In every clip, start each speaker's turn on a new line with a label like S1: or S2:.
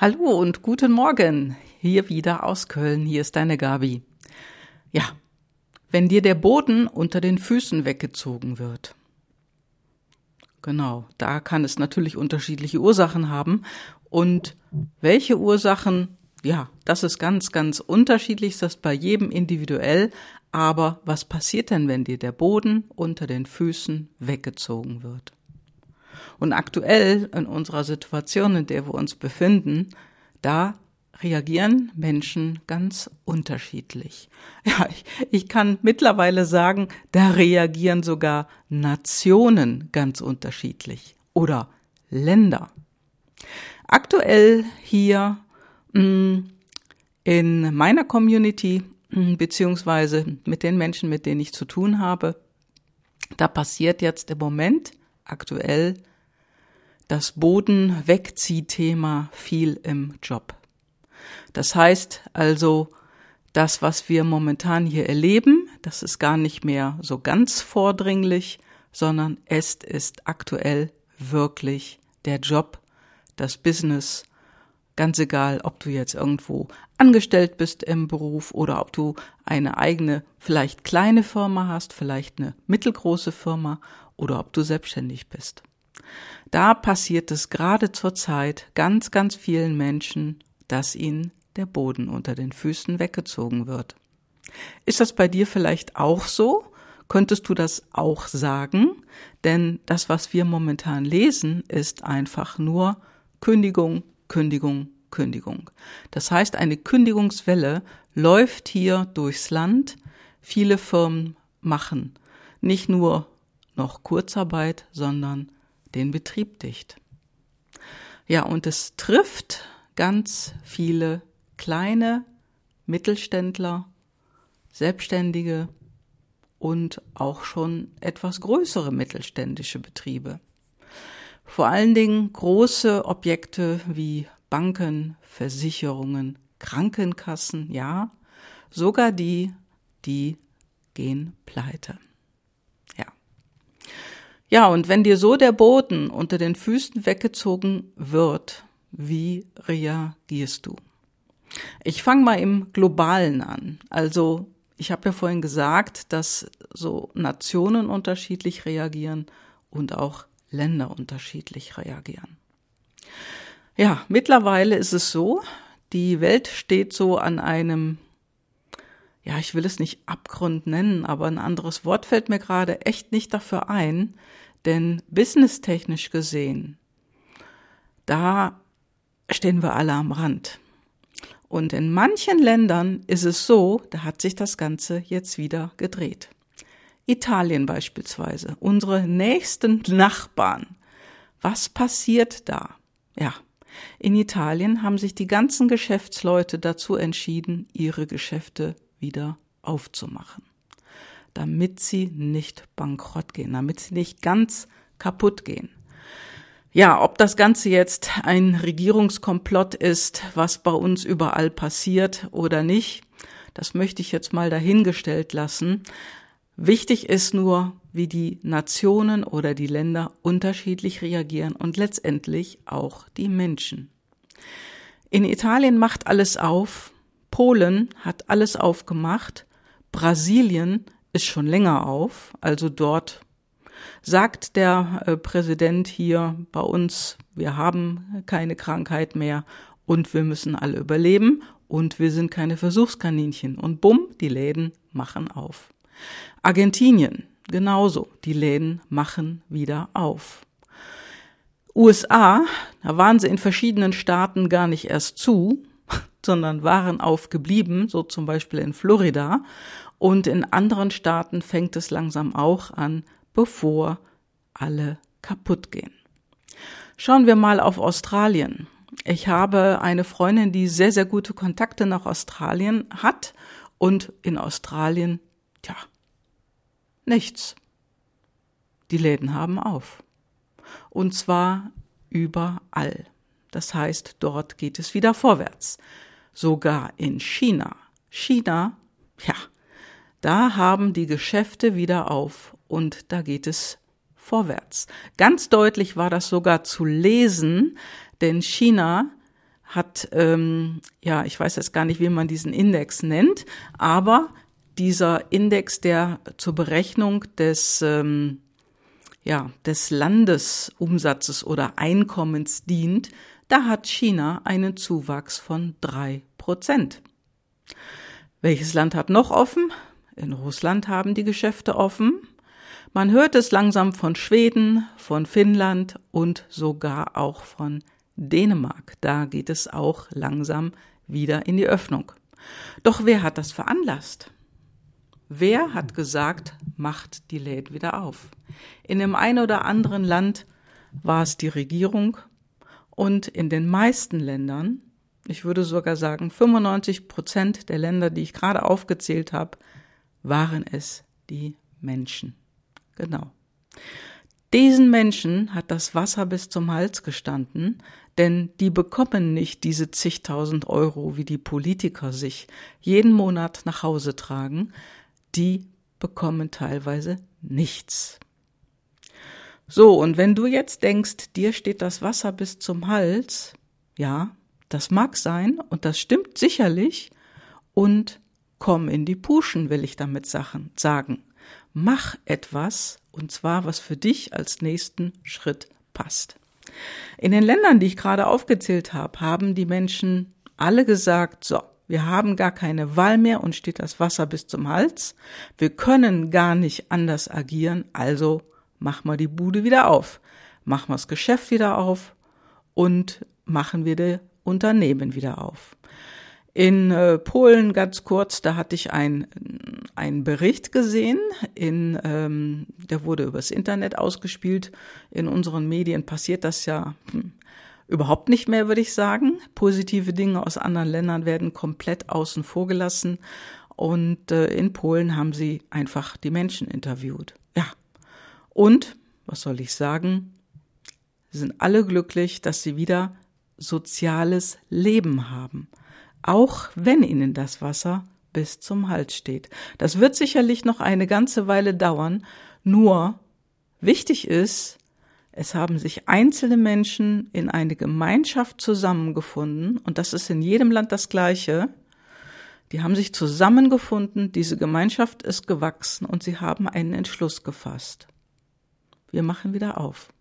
S1: Hallo und guten Morgen. Hier wieder aus Köln. Hier ist deine Gabi. Ja, wenn dir der Boden unter den Füßen weggezogen wird. Genau, da kann es natürlich unterschiedliche Ursachen haben. Und welche Ursachen, ja, das ist ganz, ganz unterschiedlich, das ist bei jedem individuell. Aber was passiert denn, wenn dir der Boden unter den Füßen weggezogen wird? Und aktuell in unserer Situation, in der wir uns befinden, da reagieren Menschen ganz unterschiedlich. Ja, ich, ich kann mittlerweile sagen, da reagieren sogar Nationen ganz unterschiedlich oder Länder. Aktuell hier mm, in meiner Community mm, beziehungsweise mit den Menschen, mit denen ich zu tun habe, da passiert jetzt im Moment aktuell das Bodenwegziehthema viel im Job. Das heißt also, das, was wir momentan hier erleben, das ist gar nicht mehr so ganz vordringlich, sondern es ist aktuell wirklich der Job, das Business, ganz egal, ob du jetzt irgendwo angestellt bist im Beruf oder ob du eine eigene, vielleicht kleine Firma hast, vielleicht eine mittelgroße Firma oder ob du selbstständig bist. Da passiert es gerade zur Zeit ganz, ganz vielen Menschen, dass ihnen der Boden unter den Füßen weggezogen wird. Ist das bei dir vielleicht auch so? Könntest du das auch sagen? Denn das, was wir momentan lesen, ist einfach nur Kündigung, Kündigung, Kündigung. Das heißt, eine Kündigungswelle läuft hier durchs Land. Viele Firmen machen nicht nur noch Kurzarbeit, sondern den Betrieb dicht. Ja, und es trifft ganz viele kleine Mittelständler, Selbstständige und auch schon etwas größere mittelständische Betriebe. Vor allen Dingen große Objekte wie Banken, Versicherungen, Krankenkassen, ja, sogar die, die gehen pleite. Ja, und wenn dir so der Boden unter den Füßen weggezogen wird, wie reagierst du? Ich fange mal im globalen an. Also ich habe ja vorhin gesagt, dass so Nationen unterschiedlich reagieren und auch Länder unterschiedlich reagieren. Ja, mittlerweile ist es so, die Welt steht so an einem, ja, ich will es nicht Abgrund nennen, aber ein anderes Wort fällt mir gerade echt nicht dafür ein, denn businesstechnisch gesehen, da stehen wir alle am Rand. Und in manchen Ländern ist es so, da hat sich das Ganze jetzt wieder gedreht. Italien beispielsweise, unsere nächsten Nachbarn. Was passiert da? Ja, in Italien haben sich die ganzen Geschäftsleute dazu entschieden, ihre Geschäfte wieder aufzumachen damit sie nicht bankrott gehen, damit sie nicht ganz kaputt gehen. Ja, ob das Ganze jetzt ein Regierungskomplott ist, was bei uns überall passiert oder nicht, das möchte ich jetzt mal dahingestellt lassen. Wichtig ist nur, wie die Nationen oder die Länder unterschiedlich reagieren und letztendlich auch die Menschen. In Italien macht alles auf, Polen hat alles aufgemacht, Brasilien ist schon länger auf. Also dort sagt der äh, Präsident hier bei uns, wir haben keine Krankheit mehr und wir müssen alle überleben und wir sind keine Versuchskaninchen. Und bumm, die Läden machen auf. Argentinien, genauso, die Läden machen wieder auf. USA, da waren sie in verschiedenen Staaten gar nicht erst zu, sondern waren aufgeblieben, so zum Beispiel in Florida. Und in anderen Staaten fängt es langsam auch an, bevor alle kaputt gehen. Schauen wir mal auf Australien. Ich habe eine Freundin, die sehr, sehr gute Kontakte nach Australien hat und in Australien, tja, nichts. Die Läden haben auf. Und zwar überall. Das heißt, dort geht es wieder vorwärts. Sogar in China. China, ja, da haben die Geschäfte wieder auf und da geht es vorwärts. Ganz deutlich war das sogar zu lesen, denn China hat, ähm, ja, ich weiß jetzt gar nicht, wie man diesen Index nennt, aber dieser Index, der zur Berechnung des, ähm, ja, des Landesumsatzes oder Einkommens dient, da hat China einen Zuwachs von drei Prozent. Welches Land hat noch offen? In Russland haben die Geschäfte offen. Man hört es langsam von Schweden, von Finnland und sogar auch von Dänemark. Da geht es auch langsam wieder in die Öffnung. Doch wer hat das veranlasst? Wer hat gesagt, macht die Läden wieder auf? In dem einen oder anderen Land war es die Regierung und in den meisten Ländern, ich würde sogar sagen 95 Prozent der Länder, die ich gerade aufgezählt habe, waren es die Menschen. Genau. Diesen Menschen hat das Wasser bis zum Hals gestanden, denn die bekommen nicht diese zigtausend Euro, wie die Politiker sich jeden Monat nach Hause tragen, die bekommen teilweise nichts. So, und wenn du jetzt denkst, dir steht das Wasser bis zum Hals, ja, das mag sein und das stimmt sicherlich und komm in die Puschen, will ich damit sagen. Mach etwas, und zwar was für dich als nächsten Schritt passt. In den Ländern, die ich gerade aufgezählt habe, haben die Menschen alle gesagt, so, wir haben gar keine Wahl mehr und steht das Wasser bis zum Hals. Wir können gar nicht anders agieren, also machen wir die Bude wieder auf, machen wir das Geschäft wieder auf und machen wir die Unternehmen wieder auf. In äh, Polen ganz kurz, da hatte ich ein, einen Bericht gesehen, in, ähm, der wurde übers Internet ausgespielt. In unseren Medien passiert das ja hm, überhaupt nicht mehr, würde ich sagen. Positive Dinge aus anderen Ländern werden komplett außen vor gelassen. Und äh, in Polen haben sie einfach die Menschen interviewt. Ja. Und, was soll ich sagen, sind alle glücklich, dass sie wieder soziales Leben haben auch wenn ihnen das Wasser bis zum Hals steht. Das wird sicherlich noch eine ganze Weile dauern, nur wichtig ist, es haben sich einzelne Menschen in eine Gemeinschaft zusammengefunden, und das ist in jedem Land das gleiche. Die haben sich zusammengefunden, diese Gemeinschaft ist gewachsen und sie haben einen Entschluss gefasst. Wir machen wieder auf.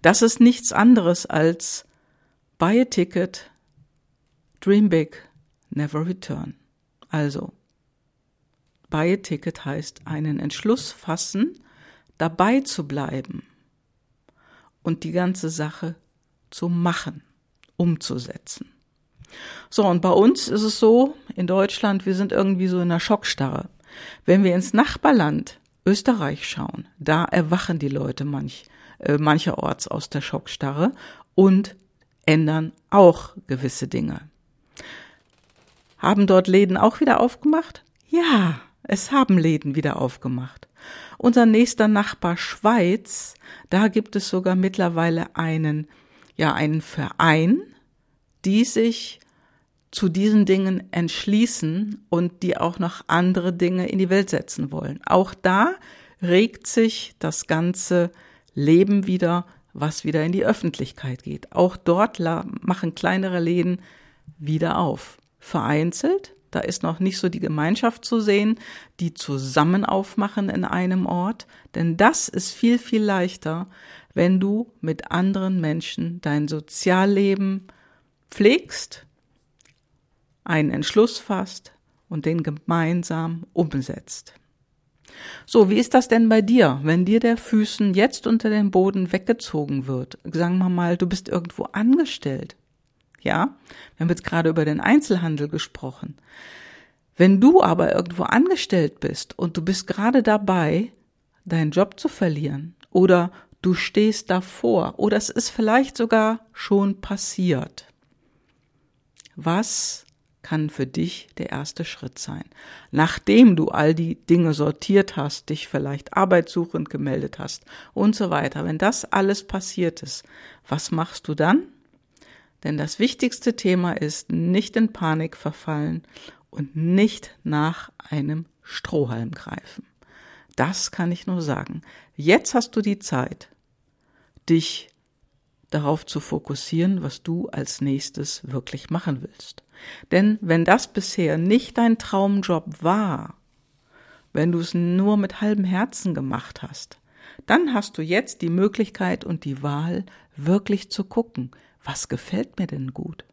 S1: Das ist nichts anderes als buy a ticket, Dream big, never return. Also, buy a ticket heißt einen Entschluss fassen, dabei zu bleiben und die ganze Sache zu machen, umzusetzen. So, und bei uns ist es so, in Deutschland, wir sind irgendwie so in einer Schockstarre. Wenn wir ins Nachbarland Österreich schauen, da erwachen die Leute manch, äh, mancherorts aus der Schockstarre und ändern auch gewisse Dinge. Haben dort Läden auch wieder aufgemacht? Ja, es haben Läden wieder aufgemacht. Unser nächster Nachbar Schweiz, da gibt es sogar mittlerweile einen, ja, einen Verein, die sich zu diesen Dingen entschließen und die auch noch andere Dinge in die Welt setzen wollen. Auch da regt sich das ganze Leben wieder, was wieder in die Öffentlichkeit geht. Auch dort machen kleinere Läden wieder auf vereinzelt. Da ist noch nicht so die Gemeinschaft zu sehen, die zusammen aufmachen in einem Ort. Denn das ist viel, viel leichter, wenn du mit anderen Menschen dein Sozialleben pflegst, einen Entschluss fasst und den gemeinsam umsetzt. So, wie ist das denn bei dir, wenn dir der Füßen jetzt unter den Boden weggezogen wird? Sagen wir mal, du bist irgendwo angestellt ja? Wir haben jetzt gerade über den Einzelhandel gesprochen. Wenn du aber irgendwo angestellt bist und du bist gerade dabei, deinen Job zu verlieren oder du stehst davor oder es ist vielleicht sogar schon passiert. Was kann für dich der erste Schritt sein? Nachdem du all die Dinge sortiert hast, dich vielleicht arbeitssuchend gemeldet hast und so weiter, wenn das alles passiert ist, was machst du dann? Denn das wichtigste Thema ist nicht in Panik verfallen und nicht nach einem Strohhalm greifen. Das kann ich nur sagen. Jetzt hast du die Zeit, dich darauf zu fokussieren, was du als nächstes wirklich machen willst. Denn wenn das bisher nicht dein Traumjob war, wenn du es nur mit halbem Herzen gemacht hast, dann hast du jetzt die Möglichkeit und die Wahl, wirklich zu gucken, was gefällt mir denn gut.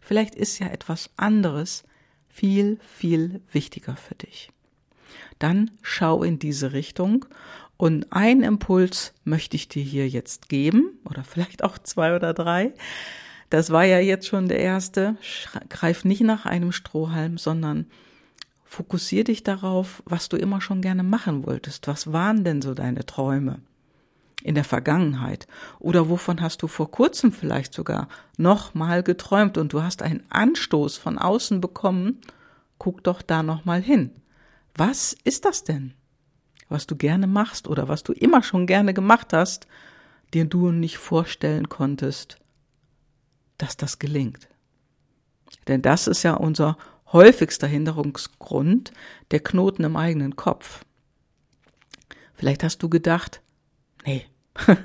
S1: Vielleicht ist ja etwas anderes viel, viel wichtiger für dich. Dann schau in diese Richtung und ein Impuls möchte ich dir hier jetzt geben oder vielleicht auch zwei oder drei. Das war ja jetzt schon der erste. Greif nicht nach einem Strohhalm, sondern fokussier dich darauf, was du immer schon gerne machen wolltest. Was waren denn so deine Träume in der Vergangenheit? Oder wovon hast du vor kurzem vielleicht sogar noch mal geträumt und du hast einen Anstoß von außen bekommen? Guck doch da noch mal hin. Was ist das denn? Was du gerne machst oder was du immer schon gerne gemacht hast, dir du nicht vorstellen konntest, dass das gelingt. Denn das ist ja unser häufigster Hinderungsgrund, der Knoten im eigenen Kopf. Vielleicht hast du gedacht, nee,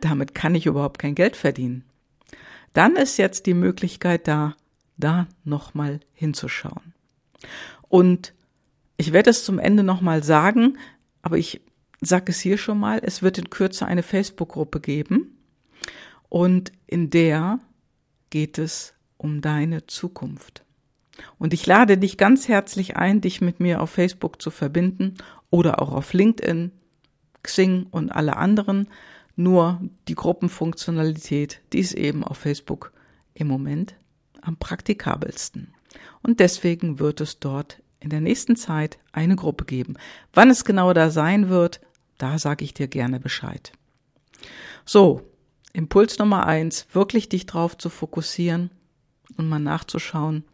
S1: damit kann ich überhaupt kein Geld verdienen. Dann ist jetzt die Möglichkeit da, da nochmal hinzuschauen. Und ich werde es zum Ende nochmal sagen, aber ich sage es hier schon mal, es wird in Kürze eine Facebook-Gruppe geben und in der geht es um deine Zukunft. Und ich lade dich ganz herzlich ein, dich mit mir auf Facebook zu verbinden oder auch auf LinkedIn, Xing und alle anderen. Nur die Gruppenfunktionalität, die ist eben auf Facebook im Moment am praktikabelsten. Und deswegen wird es dort in der nächsten Zeit eine Gruppe geben. Wann es genau da sein wird, da sage ich dir gerne Bescheid. So, Impuls Nummer eins, wirklich dich drauf zu fokussieren und mal nachzuschauen,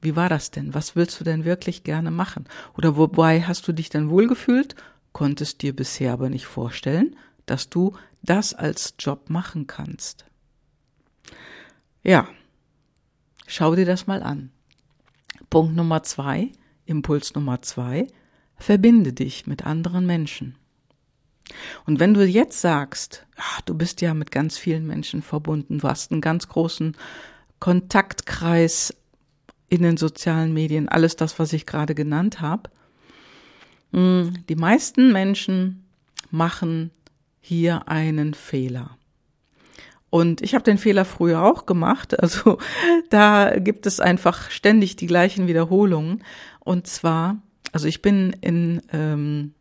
S1: wie war das denn? Was willst du denn wirklich gerne machen? Oder wobei hast du dich denn wohlgefühlt, konntest dir bisher aber nicht vorstellen, dass du das als Job machen kannst? Ja, schau dir das mal an. Punkt Nummer zwei, Impuls Nummer zwei, verbinde dich mit anderen Menschen. Und wenn du jetzt sagst, ach, du bist ja mit ganz vielen Menschen verbunden, du hast einen ganz großen Kontaktkreis in den sozialen Medien, alles das, was ich gerade genannt habe, hm, die meisten Menschen machen hier einen Fehler. Und ich habe den Fehler früher auch gemacht. Also da gibt es einfach ständig die gleichen Wiederholungen. Und zwar, also ich bin in ähm,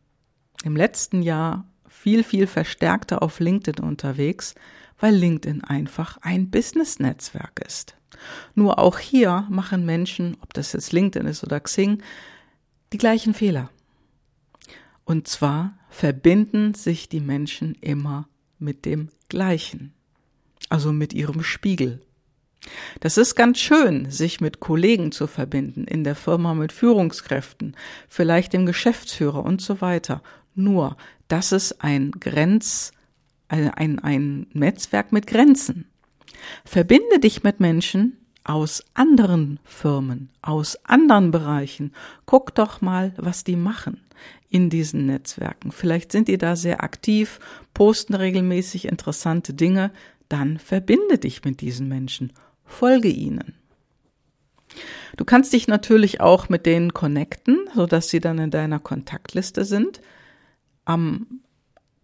S1: im letzten Jahr viel, viel verstärkter auf LinkedIn unterwegs, weil LinkedIn einfach ein Business-Netzwerk ist. Nur auch hier machen Menschen, ob das jetzt LinkedIn ist oder Xing, die gleichen Fehler. Und zwar verbinden sich die Menschen immer mit dem Gleichen, also mit ihrem Spiegel. Das ist ganz schön, sich mit Kollegen zu verbinden, in der Firma mit Führungskräften, vielleicht dem Geschäftsführer und so weiter. Nur, das ist ein Grenz, ein, ein, Netzwerk mit Grenzen. Verbinde dich mit Menschen aus anderen Firmen, aus anderen Bereichen. Guck doch mal, was die machen in diesen Netzwerken. Vielleicht sind die da sehr aktiv, posten regelmäßig interessante Dinge. Dann verbinde dich mit diesen Menschen. Folge ihnen. Du kannst dich natürlich auch mit denen connecten, sodass sie dann in deiner Kontaktliste sind. Am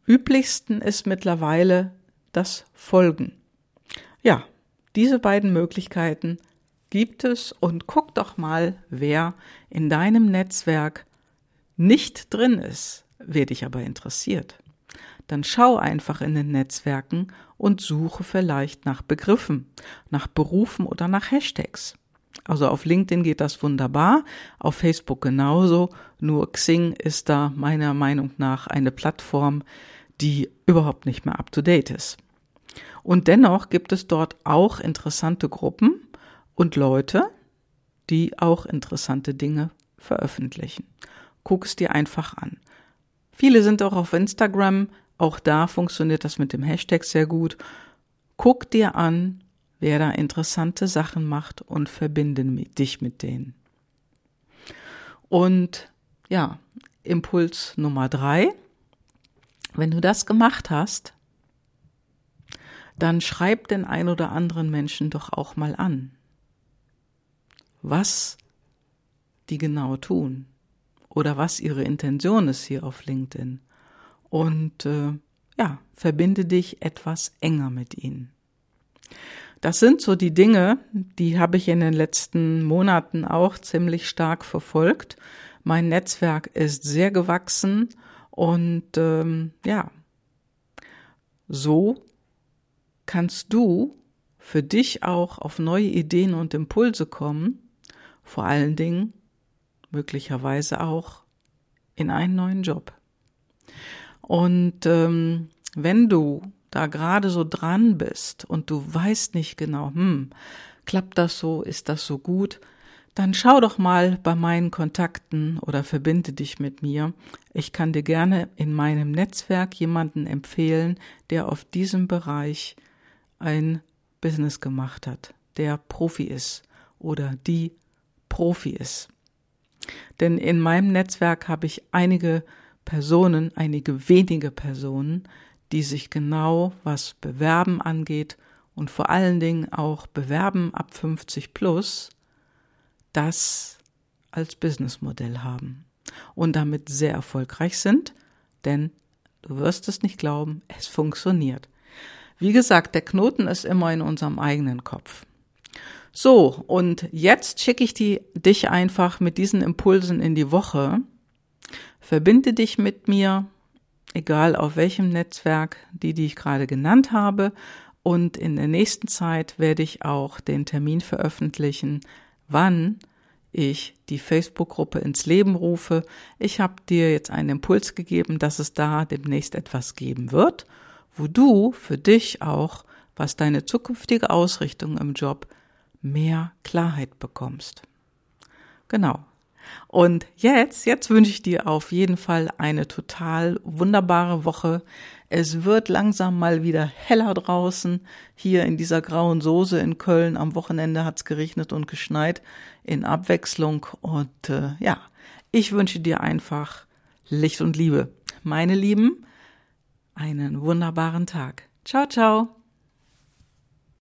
S1: üblichsten ist mittlerweile das Folgen. Ja, diese beiden Möglichkeiten gibt es und guck doch mal, wer in deinem Netzwerk nicht drin ist, wer dich aber interessiert. Dann schau einfach in den Netzwerken und suche vielleicht nach Begriffen, nach Berufen oder nach Hashtags. Also auf LinkedIn geht das wunderbar, auf Facebook genauso, nur Xing ist da meiner Meinung nach eine Plattform, die überhaupt nicht mehr up-to-date ist. Und dennoch gibt es dort auch interessante Gruppen und Leute, die auch interessante Dinge veröffentlichen. Guck es dir einfach an. Viele sind auch auf Instagram, auch da funktioniert das mit dem Hashtag sehr gut. Guck dir an, wer da interessante Sachen macht und verbinde dich mit denen. Und ja, Impuls Nummer drei. Wenn du das gemacht hast, dann schreib den ein oder anderen Menschen doch auch mal an, was die genau tun oder was ihre Intention ist hier auf LinkedIn. Und äh, ja, verbinde dich etwas enger mit ihnen. Das sind so die Dinge, die habe ich in den letzten Monaten auch ziemlich stark verfolgt. Mein Netzwerk ist sehr gewachsen und ähm, ja, so kannst du für dich auch auf neue Ideen und Impulse kommen, vor allen Dingen möglicherweise auch in einen neuen Job. Und ähm, wenn du da gerade so dran bist und du weißt nicht genau, hm, klappt das so, ist das so gut, dann schau doch mal bei meinen Kontakten oder verbinde dich mit mir. Ich kann dir gerne in meinem Netzwerk jemanden empfehlen, der auf diesem Bereich ein Business gemacht hat, der Profi ist oder die Profi ist. Denn in meinem Netzwerk habe ich einige Personen, einige wenige Personen, die sich genau was Bewerben angeht und vor allen Dingen auch Bewerben ab 50 plus, das als Businessmodell haben und damit sehr erfolgreich sind, denn du wirst es nicht glauben, es funktioniert. Wie gesagt, der Knoten ist immer in unserem eigenen Kopf. So, und jetzt schicke ich die, dich einfach mit diesen Impulsen in die Woche. Verbinde dich mit mir, egal auf welchem Netzwerk, die, die ich gerade genannt habe. Und in der nächsten Zeit werde ich auch den Termin veröffentlichen, wann ich die Facebook-Gruppe ins Leben rufe. Ich habe dir jetzt einen Impuls gegeben, dass es da demnächst etwas geben wird, wo du für dich auch, was deine zukünftige Ausrichtung im Job, mehr Klarheit bekommst. Genau, und jetzt, jetzt wünsche ich dir auf jeden Fall eine total wunderbare Woche. Es wird langsam mal wieder heller draußen. Hier in dieser grauen Soße in Köln am Wochenende hat es geregnet und geschneit in Abwechslung. Und äh, ja, ich wünsche dir einfach Licht und Liebe. Meine Lieben, einen wunderbaren Tag. Ciao, ciao.